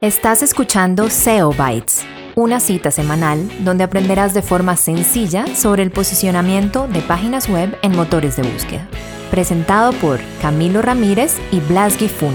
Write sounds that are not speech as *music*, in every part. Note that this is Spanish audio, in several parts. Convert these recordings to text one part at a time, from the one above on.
Estás escuchando SEO Bytes, una cita semanal donde aprenderás de forma sencilla sobre el posicionamiento de páginas web en motores de búsqueda. Presentado por Camilo Ramírez y Blas Gifun.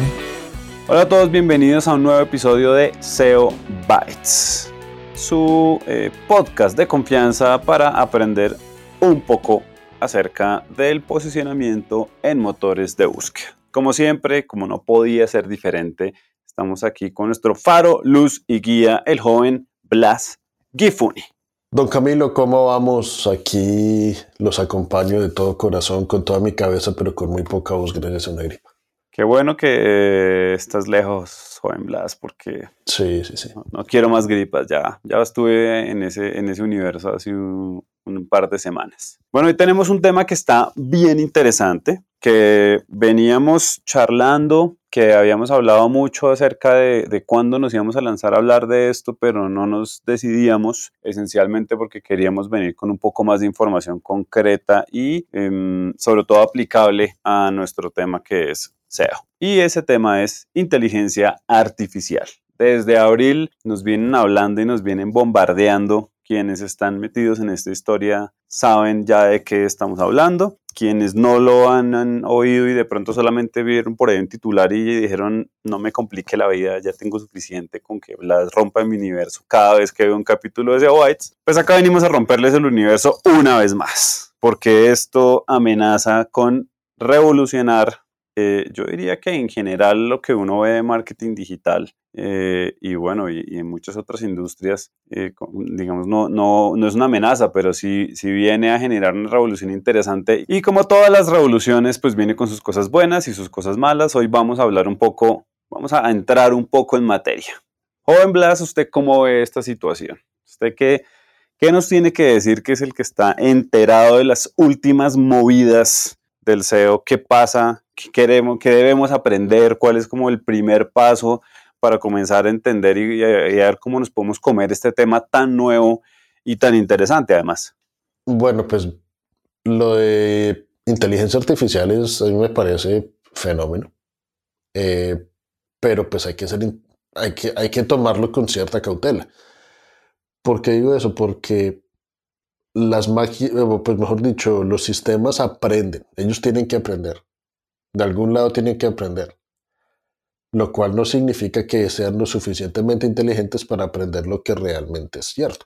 Hola a todos, bienvenidos a un nuevo episodio de SEO Bytes, su eh, podcast de confianza para aprender un poco acerca del posicionamiento en motores de búsqueda. Como siempre, como no podía ser diferente, Estamos aquí con nuestro faro, luz y guía, el joven Blas Gifuni. Don Camilo, ¿cómo vamos? Aquí los acompaño de todo corazón, con toda mi cabeza, pero con muy poca voz gracias a una gripa. Qué bueno que eh, estás lejos, joven Blas, porque sí, sí, sí. No, quiero más gripas, ya, ya estuve en ese, en ese universo hace un, un par de semanas. Bueno, hoy tenemos un tema que está bien interesante, que veníamos charlando que habíamos hablado mucho acerca de, de cuándo nos íbamos a lanzar a hablar de esto, pero no nos decidíamos, esencialmente porque queríamos venir con un poco más de información concreta y em, sobre todo aplicable a nuestro tema que es SEO. Y ese tema es inteligencia artificial. Desde abril nos vienen hablando y nos vienen bombardeando quienes están metidos en esta historia saben ya de qué estamos hablando. Quienes no lo han, oído y de pronto solamente vieron por ahí un titular y dijeron, no me complique la vida, ya tengo suficiente con que las rompa en mi universo cada vez que veo un capítulo de The Whites, pues acá venimos a romperles el universo una vez más, porque esto amenaza con revolucionar eh, yo diría que en general lo que uno ve de marketing digital eh, y bueno, y, en muchas otras industrias, eh, digamos, no, no, no, es una amenaza, pero sí, sí viene a generar una revolución interesante. Y como todas las revoluciones, pues viene con sus cosas buenas y sus cosas malas. Hoy vamos a hablar un poco, vamos a entrar un poco en materia. Joven Blas, ¿usted cómo ve esta situación? ¿Usted qué, qué nos tiene que decir que es el que está enterado de las últimas movidas del SEO? ¿Qué pasa? ¿Qué queremos? ¿Qué debemos aprender? ¿Cuál es como el primer paso? para comenzar a entender y, a ver cómo nos podemos comer este tema tan nuevo y tan interesante además. Bueno, pues lo de inteligencia artificial es, a mí me parece fenómeno, eh, pero pues hay que, ser, hay, que, hay que tomarlo con cierta cautela. ¿Por qué digo eso? Porque las máquinas, pues mejor dicho, los sistemas aprenden, ellos tienen que aprender, de algún lado tienen que aprender lo cual no significa que sean lo suficientemente inteligentes para aprender lo que realmente es cierto.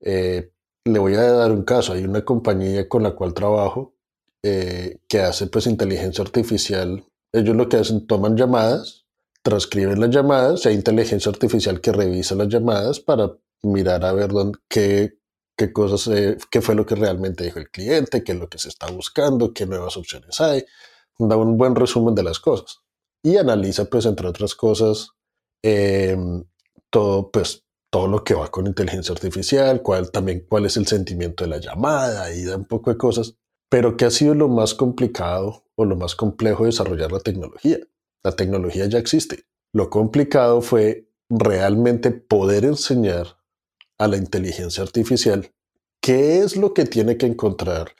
Eh, le voy a dar un caso, hay una compañía con la cual trabajo eh, que hace pues inteligencia artificial, ellos lo que hacen, toman llamadas, transcriben las llamadas, hay inteligencia artificial que revisa las llamadas para mirar a ver dónde, qué, qué cosas, eh, qué fue lo que realmente dijo el cliente, qué es lo que se está buscando, qué nuevas opciones hay, da un buen resumen de las cosas y analiza, pues, entre otras cosas, em, todo, pues, todo lo que va con inteligencia artificial, cuál, también cuál es el sentimiento de la llamada y da un poco de cosas. Pero ¿qué ha sido lo más complicado o lo más complejo de desarrollar la tecnología? La tecnología ya existe. Lo complicado fue realmente poder enseñar a la inteligencia artificial qué es lo que tiene que encontrar,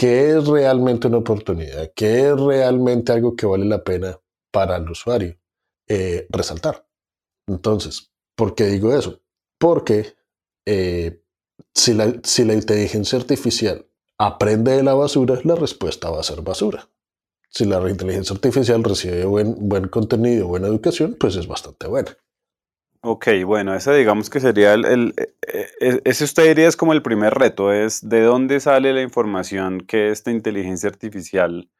qué es realmente una oportunidad, qué es realmente algo que vale la pena para el usuario eh, resaltar. Entonces, ¿por qué digo eso? Porque eh, si, la, inteligencia artificial aprende de la basura, la respuesta va a ser basura. Si la inteligencia artificial recibe buen, buen contenido, buena educación, pues es bastante buena. Ok, bueno, ese digamos que sería el, el, eh, ese usted diría es como el primer reto, es de dónde sale la información que esta inteligencia artificial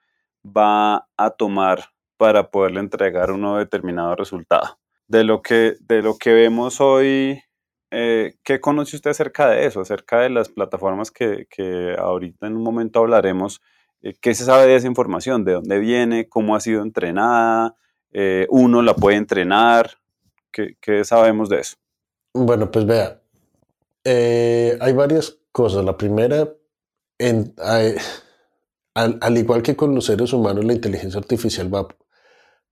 va a tomar para poderle entregar un determinado resultado. De lo que, de lo que vemos hoy, eh, ¿qué conoce usted acerca de eso? Acerca de las plataformas que, que ahorita en un momento hablaremos. Eh, ¿Qué se sabe de esa información? ¿De dónde viene? ¿Cómo ha sido entrenada? Eh, ¿Uno la puede entrenar? ¿Qué, ¿Qué, sabemos de eso? Bueno, pues vea, hay varias cosas. La primera, al, al, igual que con los seres humanos, la inteligencia artificial va,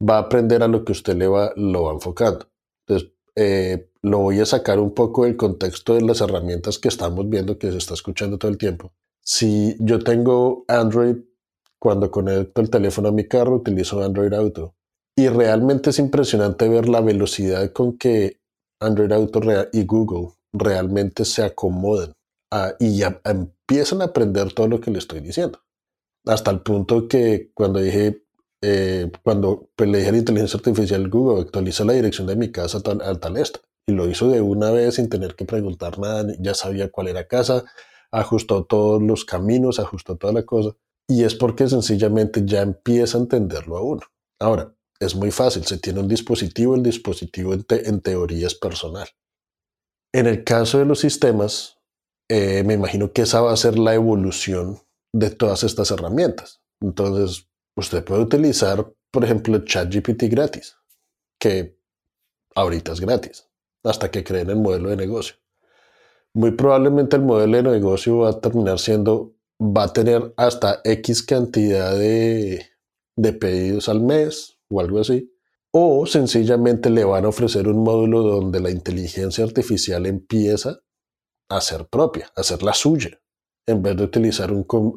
va a aprender a lo que usted le va, lo va enfocando. Entonces, eh, lo voy a sacar un poco del contexto de las herramientas que estamos viendo, que se está escuchando todo el tiempo. Si yo tengo Android, cuando conecto el teléfono a mi carro, utilizo Android Auto. Y realmente es impresionante ver la velocidad con que Android Auto y Google realmente se acomodan y ya empiezan a aprender todo lo que le estoy diciendo. Hasta el punto que cuando dije, eh, cuando pues, le dije a la inteligencia artificial Google, actualiza la dirección de mi casa al tal esta. Y lo hizo de una vez sin tener que preguntar nada, ya sabía cuál era casa, ajustó todos los caminos, ajustó toda la cosa. Y es porque sencillamente ya empieza a entenderlo a uno. Ahora, es muy fácil, se tiene un dispositivo, el dispositivo en, teoría es personal. En el caso de los sistemas, eh, me imagino que esa va a ser la evolución de todas estas herramientas. Entonces, usted puede utilizar, por ejemplo, ChatGPT gratis, que ahorita es gratis, hasta que creen el modelo de negocio. Muy probablemente el modelo de negocio va a terminar siendo, va a tener hasta X cantidad de, de pedidos al mes o algo así. O sencillamente le van a ofrecer un módulo donde la inteligencia artificial empieza a ser propia, a ser la suya en vez de utilizar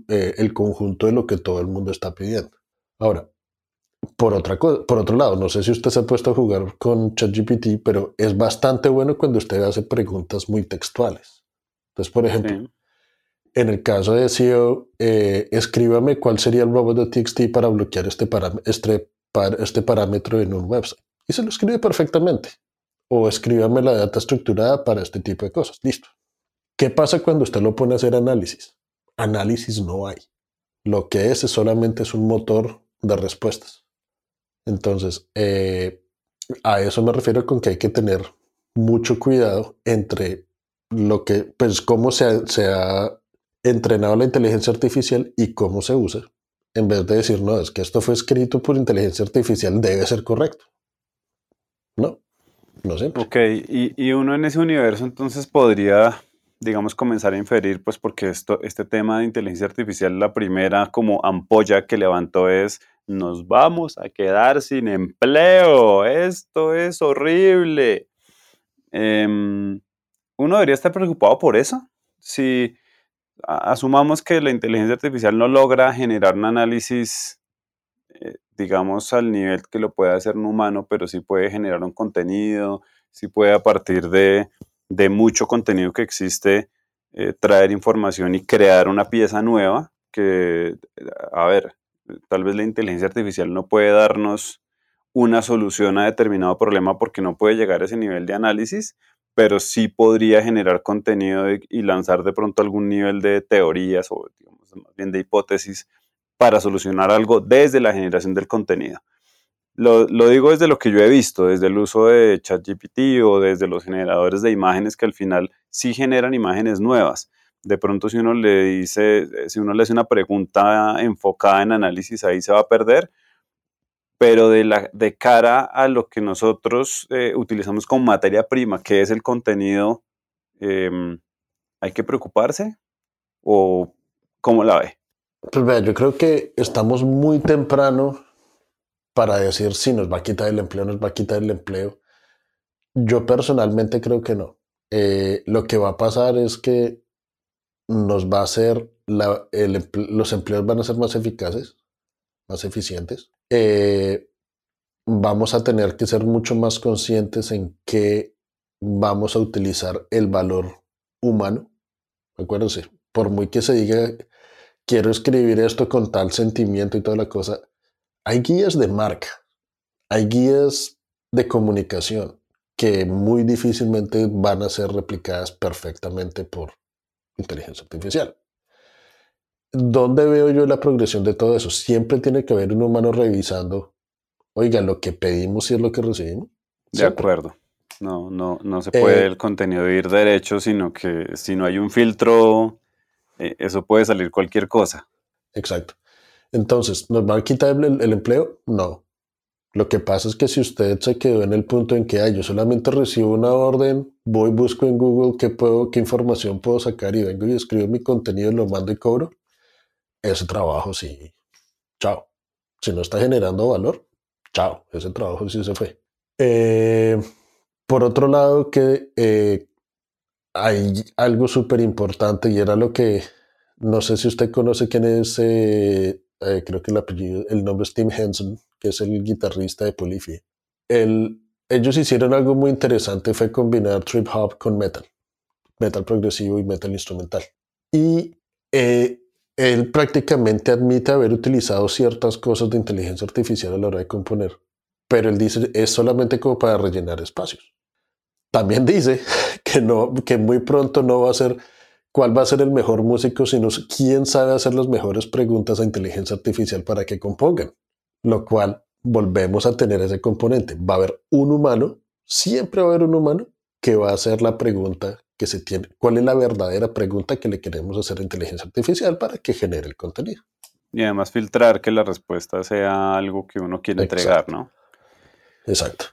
eh, el conjunto de lo que todo el mundo está pidiendo. Ahora, por, otra por otro lado, no sé si usted se ha puesto a jugar con ChatGPT, pero es bastante bueno cuando usted hace preguntas muy textuales. Entonces, por ejemplo, en el caso de SEO, eh, escríbame cuál sería el robot de TXT para bloquear este, este, este parámetro en un website. Y se lo escribe perfectamente. O escríbame la data estructurada para este tipo de cosas. Listo. ¿Qué pasa cuando usted lo pone a hacer análisis? Análisis no hay. Lo que es es solamente es un motor de respuestas. Entonces, eh, a eso me refiero con que hay que tener mucho cuidado entre lo que, pues, cómo se ha, entrenado la inteligencia artificial y cómo se usa, en vez de decir, no, es que esto fue escrito por inteligencia artificial, debe ser correcto. No, no sé. Ok, y, y uno en ese universo entonces podría digamos, comenzar a inferir, pues porque esto, este tema de inteligencia artificial, la primera como ampolla que levantó es, nos vamos a quedar sin empleo, esto es horrible. Em, uno debería estar preocupado por eso. Si asumamos que la inteligencia artificial no logra generar un análisis, eh, digamos, al nivel que lo puede hacer un humano, pero sí puede generar un contenido, sí puede a partir de de mucho contenido que existe, eh, traer información y crear una pieza nueva que, a ver, tal vez la inteligencia artificial no puede darnos una solución a determinado problema porque no puede llegar a ese nivel de análisis, pero sí podría generar contenido y lanzar de pronto algún nivel de teorías o digamos, más bien de hipótesis para solucionar algo desde la generación del contenido. Lo, digo desde lo que yo he visto, desde el uso de ChatGPT o desde los generadores de imágenes que al final sí generan imágenes nuevas. De pronto si uno le dice, si uno le hace una pregunta enfocada en análisis, ahí se va a perder. Pero de, la, de cara a lo que nosotros eh, utilizamos como materia prima, que es el contenido, em, ¿hay que preocuparse? ¿O cómo la ve? Pues vea, yo creo que estamos muy temprano para decir si nos va a quitar el empleo, nos va a quitar el empleo. Yo personalmente creo que no. Eh, lo que va a pasar es que nos va a hacer, los empleos van a ser más eficaces, más eficientes. Eh, vamos a tener que ser mucho más conscientes en qué vamos a utilizar el valor humano. Acuérdense, por muy que se diga, quiero escribir esto con tal sentimiento y toda la cosa, hay guías de marca, hay guías de comunicación que muy difícilmente van a ser replicadas perfectamente por inteligencia artificial. ¿Dónde veo yo la progresión de todo eso? Siempre tiene que haber un humano revisando, oiga, lo que pedimos y es lo que recibimos. De acuerdo. No, no, no se puede eh, el contenido ir derecho, sino que si no hay un filtro, eh, eso puede salir cualquier cosa. Exacto. Entonces, ¿nos va a quitar el, empleo? No. Lo que pasa es que si usted se quedó en el punto en que hay, yo solamente recibo una orden, voy, busco en Google qué, puedo, qué información puedo sacar y vengo y escribo mi contenido, lo mando y cobro, ese trabajo sí, chao. Si no está generando valor, chao, ese trabajo sí se fue. Eh, por otro lado, que eh, hay algo súper importante y era lo que, no sé si usted conoce quién es eh, eh, creo que el apellido, el nombre es Tim Henson, que es el guitarrista de Polyphia. ellos hicieron algo muy interesante, fue combinar trip hop con metal, metal progresivo y metal instrumental. Y eh, él prácticamente admite haber utilizado ciertas cosas de inteligencia artificial a la hora de componer, pero él dice es solamente como para rellenar espacios. También dice *laughs* que, no, que muy pronto no va a ser cuál va a ser el mejor músico, sino quién sabe hacer las mejores preguntas a inteligencia artificial para que compongan. Lo cual volvemos a tener ese componente. Va a haber un humano, siempre va a haber un humano que va a hacer la pregunta que se tiene. ¿Cuál es la verdadera pregunta que le queremos hacer a inteligencia artificial para que genere el contenido? Y además filtrar que la respuesta sea algo que uno quiere entregar, ¿no? Exacto.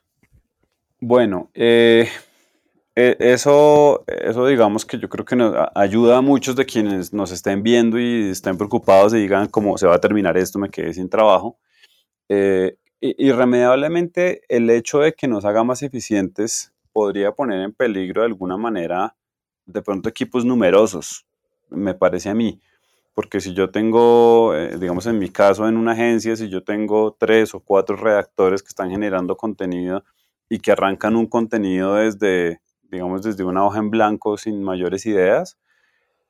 Bueno, eh, e, eso, eso digamos que yo creo que nos ayuda a muchos de quienes nos estén viendo y estén preocupados y digan cómo se va a terminar esto, me quedé sin trabajo. Eh, irremediablemente el hecho de que nos haga más eficientes podría poner en peligro de alguna manera de pronto equipos numerosos, me parece a mí. Porque si yo tengo, eh, digamos en mi caso en una agencia, si yo tengo tres o cuatro redactores que están generando contenido y que arrancan un contenido desde digamos, desde una hoja en blanco sin mayores ideas,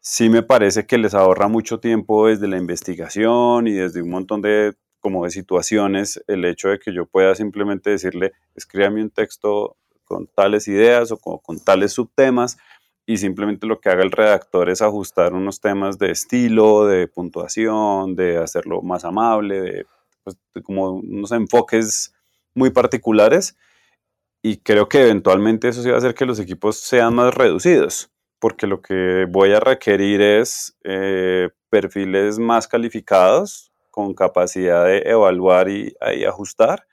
sí me parece que les ahorra mucho tiempo desde la investigación y desde un montón de, como de situaciones, el hecho de que yo pueda simplemente decirle, escríbame un texto con tales ideas o con, tales subtemas y simplemente lo que haga el redactor es ajustar unos temas de estilo, de puntuación, de hacerlo más amable, de, pues, de como unos enfoques muy particulares. Y creo que eventualmente eso sí va a hacer que los equipos sean más reducidos, porque lo que voy a requerir es eh, perfiles más calificados con capacidad de evaluar y, ajustar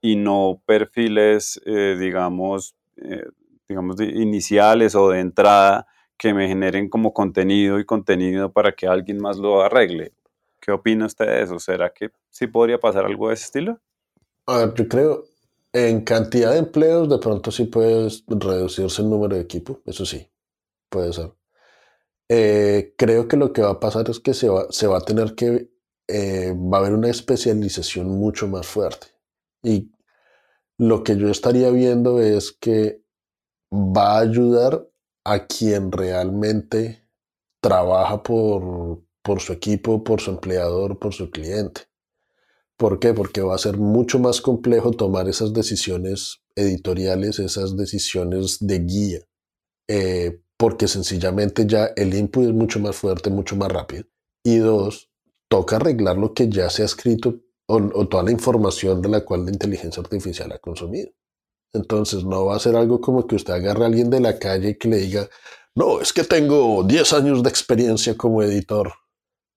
y no perfiles, eh, digamos, eh, digamos iniciales o de entrada que me generen como contenido y contenido para que alguien más lo arregle. ¿Qué opina usted de eso? ¿Será que sí podría pasar algo de ese estilo? A ver, yo creo, en cantidad de empleos, de pronto sí puedes reducirse el número de equipo, eso sí, puede ser. Eh, creo que lo que va a pasar es que se va, se va a tener que, eh, va a haber una especialización mucho más fuerte. Y lo que yo estaría viendo es que va a ayudar a quien realmente trabaja por, por su equipo, por su empleador, por su cliente. ¿Por qué? Porque va a ser mucho más complejo tomar esas decisiones editoriales, esas decisiones de guía, eh, porque sencillamente ya el input es mucho más fuerte, mucho más rápido. Y dos, toca arreglar lo que ya se ha escrito o, toda la información de la cual la inteligencia artificial ha consumido. Entonces no va a ser algo como que usted agarre a alguien de la calle y que le diga, no, es que tengo 10 años de experiencia como editor.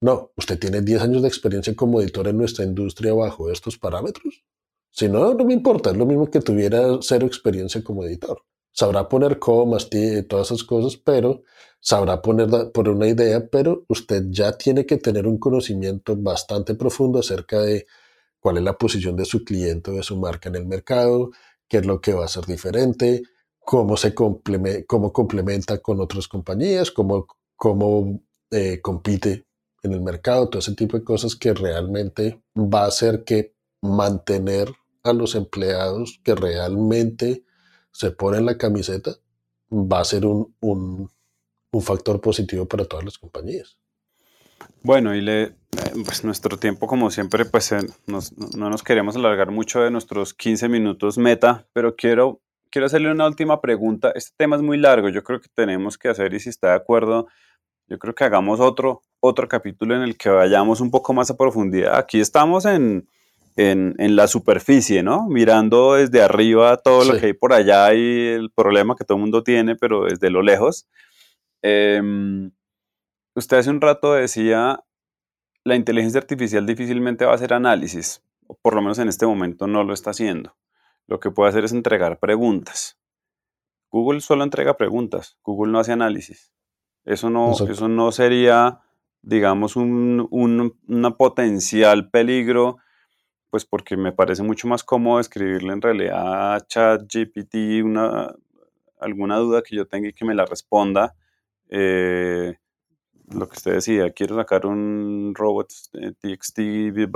No, usted tiene 10 años de experiencia como editor en nuestra industria bajo estos parámetros. Si no, no me importa, es lo mismo que tuviera cero experiencia como editor. Sabrá poner comas, todas esas cosas, pero sabrá poner, por una idea, pero usted ya tiene que tener un conocimiento bastante profundo acerca de cuál es la posición de su cliente o de su marca en el mercado, qué es lo que va a ser diferente, cómo se complementa, cómo complementa con otras compañías, cómo, cómo eh, compite en el mercado, todo ese tipo de cosas que realmente va a hacer que mantener a los empleados que realmente se ponen la camiseta va a ser un, un, factor positivo para todas las compañías. Bueno, y le, eh, pues nuestro tiempo, como siempre, pues eh, no nos queremos alargar mucho de nuestros 15 minutos meta, pero quiero, quiero hacerle una última pregunta. Este tema es muy largo, yo creo que tenemos que hacer, y si está de acuerdo, yo creo que hagamos otro, otro capítulo en el que vayamos un poco más a profundidad. Aquí estamos en, en, en la superficie, ¿no? Mirando desde arriba todo lo que hay por allá y el problema que todo el mundo tiene, pero desde lo lejos. Em, usted hace un rato decía, la inteligencia artificial difícilmente va a hacer análisis, o por lo menos en este momento no lo está haciendo. Lo que puede hacer es entregar preguntas. Google solo entrega preguntas, Google no hace análisis. Eso no, eso no sería, digamos, un, un potencial peligro, pues porque me parece mucho más cómodo escribirle en realidad a ChatGPT una, alguna duda que yo tenga y que me la responda, eh, lo que usted decía, quiero sacar un robot eh, TXT de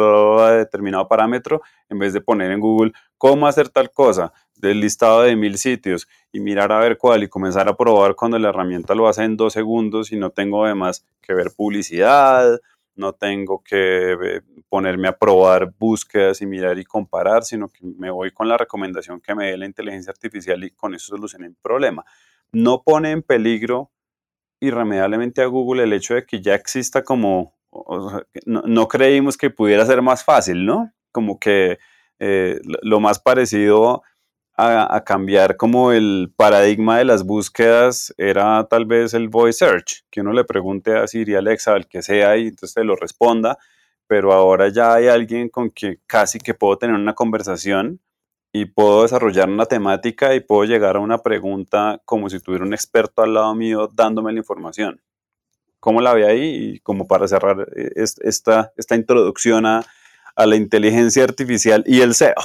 determinado parámetro, en vez de poner en Google cómo hacer tal cosa del listado de mil sitios y mirar a ver cuál y comenzar a probar cuando la herramienta lo hace en dos segundos y no tengo además que ver publicidad, no tengo que eh, ponerme a probar búsquedas y mirar y comparar, sino que me voy con la recomendación que me dé la inteligencia artificial y con eso solucioné el problema. No pone en peligro irremediablemente a Google el hecho de que ya exista como, no, creímos que pudiera ser más fácil, ¿no? Como que eh, lo más parecido a, cambiar como el paradigma de las búsquedas era tal vez el voice search, que uno le pregunte a Siri, Alexa, al que sea y entonces te lo responda, pero ahora ya hay alguien con quien casi que puedo tener una conversación y puedo desarrollar una temática y puedo llegar a una pregunta como si tuviera un experto al lado mío dándome la información. ¿Cómo la ve ahí? Y como para cerrar eh, esta, esta introducción a, la inteligencia artificial y el SEO.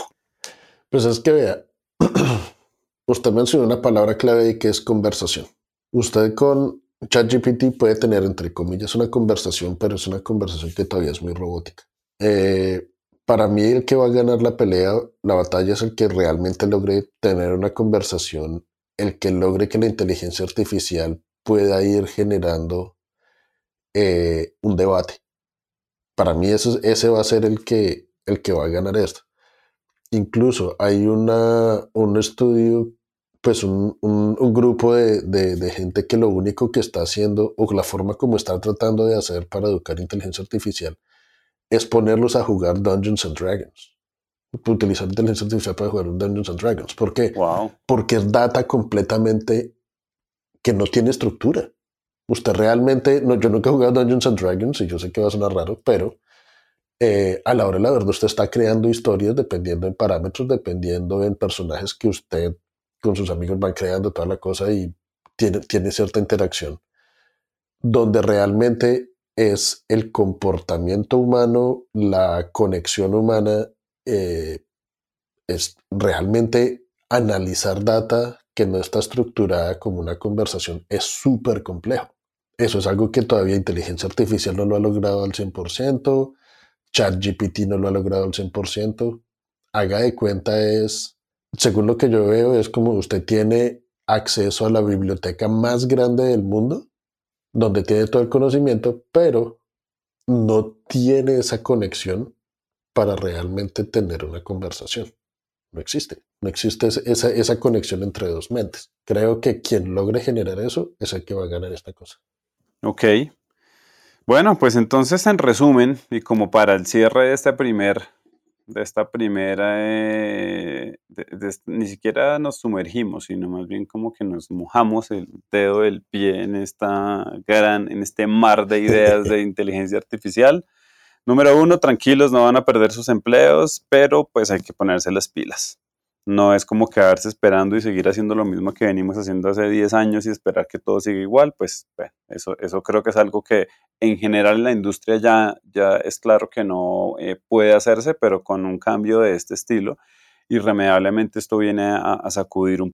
Pues es que vea, *clears throat* usted mencionó una palabra clave y que es conversación. Usted con ChatGPT puede tener, entre comillas, una conversación, pero es una conversación que todavía es muy robótica. Eh, para mí el que va a ganar la pelea, la batalla es el que realmente logre tener una conversación, el que logre que la inteligencia artificial pueda ir generando eh, un debate. Para mí eso, ese va a ser el que, el que va a ganar esto. Incluso hay una, un estudio, pues un, grupo de, de, gente que lo único que está haciendo, o la forma como está tratando de hacer para educar inteligencia artificial, es ponerlos a jugar Dungeons and Dragons. Utilizar inteligencia artificial para jugar Dungeons and Dragons. ¿Por qué? Porque es data completamente que no tiene estructura. Usted realmente, no, yo nunca he jugado Dungeons and Dragons y yo sé que va a sonar raro, pero eh, a la hora de la verdad usted está creando historias dependiendo en parámetros, dependiendo en personajes que usted con sus amigos van creando toda la cosa y tiene, tiene cierta interacción. Donde realmente es el comportamiento humano, la conexión humana, eh, es realmente analizar data que no está estructurada como una conversación es súper complejo. Eso es algo que todavía inteligencia artificial no lo ha logrado al 100%, ChatGPT no lo ha logrado al 100%. Haga de cuenta es, según lo que yo veo, es como usted tiene acceso a la biblioteca más grande del mundo donde tiene todo el conocimiento, pero no tiene esa conexión para realmente tener una conversación. No existe. No existe esa, esa conexión entre dos mentes. Creo que quien logre generar eso es el que va a ganar esta cosa. Ok. Bueno, pues entonces en resumen, y como para el cierre de este primer de esta primera, eh, ni siquiera nos sumergimos, sino más bien como que nos mojamos el dedo del pie en, esta gran, en este mar de ideas de *laughs* inteligencia artificial. Número uno, tranquilos, no van a perder sus empleos, pero pues hay que ponerse las pilas. No es como quedarse esperando y seguir haciendo lo mismo que venimos haciendo hace 10 años y esperar que todo siga igual, pues eso, creo que es algo que en general en la industria ya, ya es claro que no eh, puede hacerse, pero con un cambio de este estilo, irremediablemente esto viene a, sacudir un